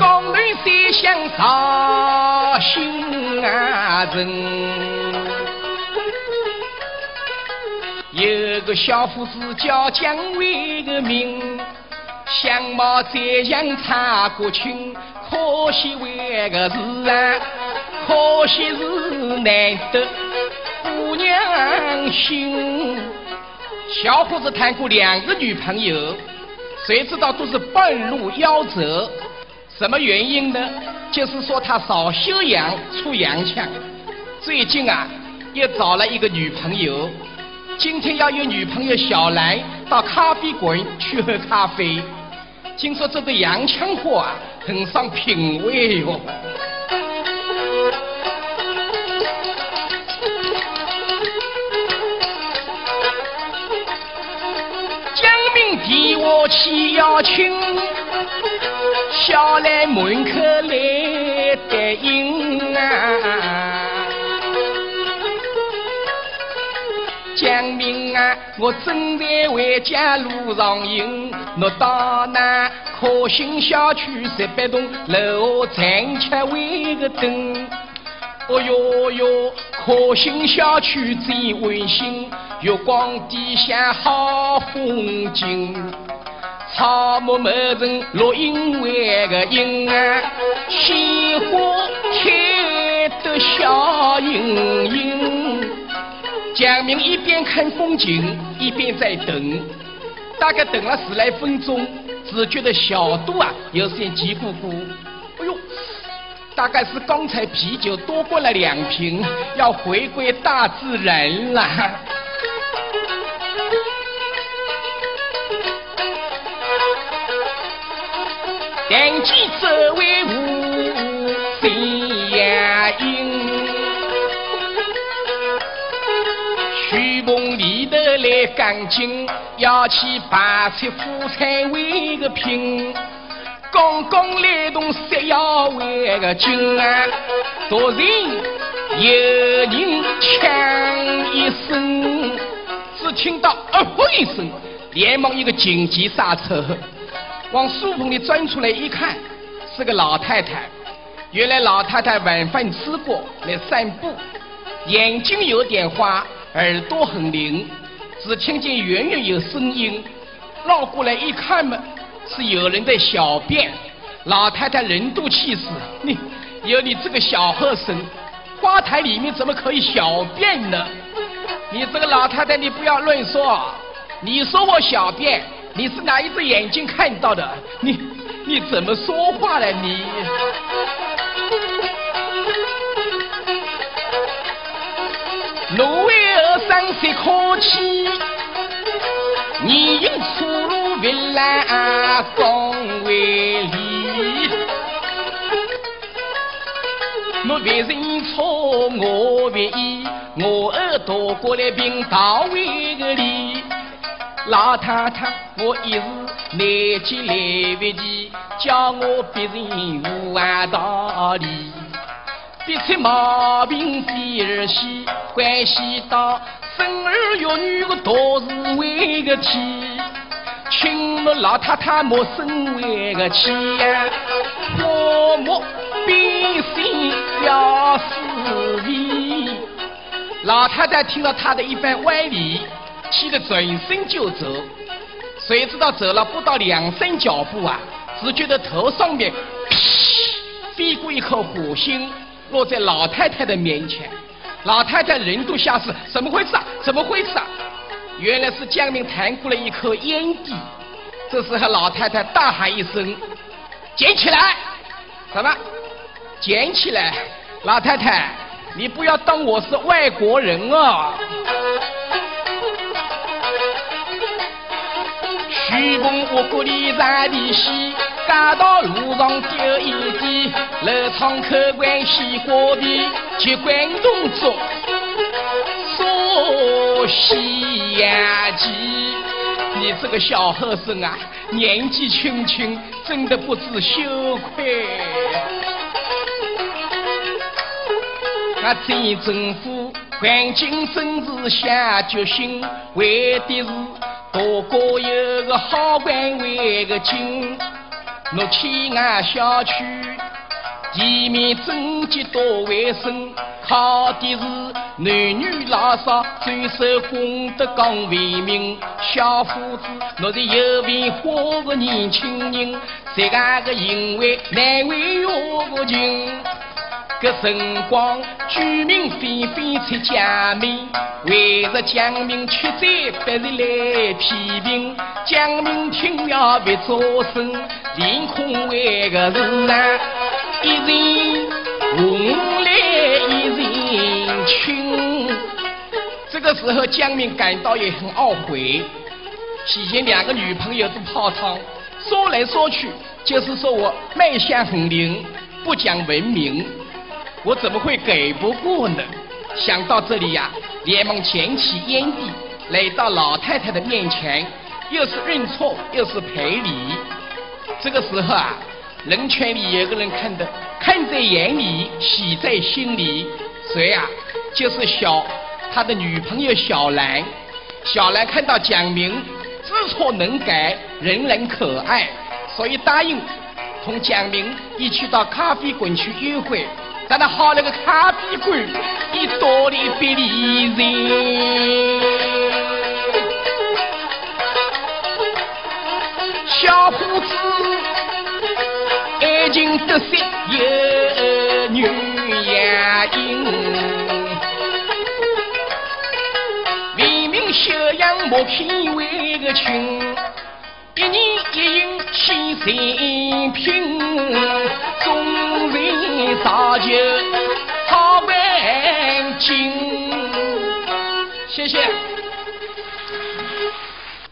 江南三乡绍兴啊人，有个小伙子叫姜维个名，相貌再像差国清，可惜为个是啊，可惜是难得。娘心。小伙子谈过两个女朋友，谁知道都是半路夭折。什么原因呢？就是说他少修养出洋相。最近啊，又找了一个女朋友。今天要约女朋友小兰到咖啡馆去喝咖啡。听说这个洋枪货啊，很上品味哟、替我去邀请，小来门口来答应啊。江明啊，我正在回家路上行，我到那可心小区十八栋楼下站起为个灯。哦哟哟，可心小区真温馨，月光底下好风景。草木满城落英为个英儿，鲜花开得笑盈盈。蒋明一边看风景，一边在等，大概等了十来分钟，只觉得小肚啊有些急咕咕。哎呦，大概是刚才啤酒多灌了两瓶，要回归大自然了。但见周围无谁呀影。徐棚里头来赶紧，要去白菜蔬菜为个拼。刚刚来动山药为个劲啊，突然有人抢一声，只听到“啊呼”一声，连忙一个紧急刹车，往树棚里钻出来一看，是个老太太。原来老太太晚饭吃过来散步，眼睛有点花，耳朵很灵，只听见远远有声音，绕过来一看嘛，是有人在小便。老太太人都气死，你有你这个小和尚，花台里面怎么可以小便呢？你这个老太太，你不要乱说，你说我小便，你是哪一只眼睛看到的，你你怎么说话了你？奴为儿上山可气，你应出入为难公为理。我为人错，我为义，我儿躲过来并到为个理。老太太，我一时来急来不及，叫我别人无按道理。别出毛病第二系，关系到生儿育女个大事为个体，请我老太太莫生为个气呀，我莫必心要死理。老太太听了他的一番歪理，气得转身就走。谁知道走了不到两三脚步啊，只觉得头上面噗飞过一颗火星。落在老太太的面前，老太太人都吓死，怎么回事啊？怎么回事啊？原来是江明弹过了一颗烟蒂，这时候老太太大喊一声：“捡起来！”什么？捡起来！老太太，你不要当我是外国人啊！徐公我国里站的西。街道路上丢一地，楼窗口关西瓜皮，机关东煮，说西洋鸡。你这个小和尚啊，年纪轻轻，真的不知羞愧。那镇政府环境甚至下决心，为的是多过有好官为个紧。我天涯小区，地面整洁多卫生，靠的是男女老少遵守公德讲为民。小伙子，我是有文化的年轻人，谁敢个因为难为我个情？个辰光，居民纷纷出江面，围着江明吃斋，别人来批评。江明听了别作声，连空为个人啊，一人红来一人青。这个时候，江明感到也很懊悔，提前两个女朋友都泡汤，说来说去就是说我卖相很灵，不讲文明。我怎么会给不过呢？想到这里呀，连忙捡起烟蒂，来到老太太的面前，又是认错又是赔礼。这个时候啊，人群里有个人看的，看在眼里，喜在心里。谁呀？就是小他的女朋友小兰。小兰看到蒋明知错能改，人人可爱，所以答应同蒋明一起到咖啡馆去约会。但那好那个咖啡馆，一多的别离人，小伙子爱情得失有女呀因，为民修养莫偏为个亲，一年一应心心平，众大舅。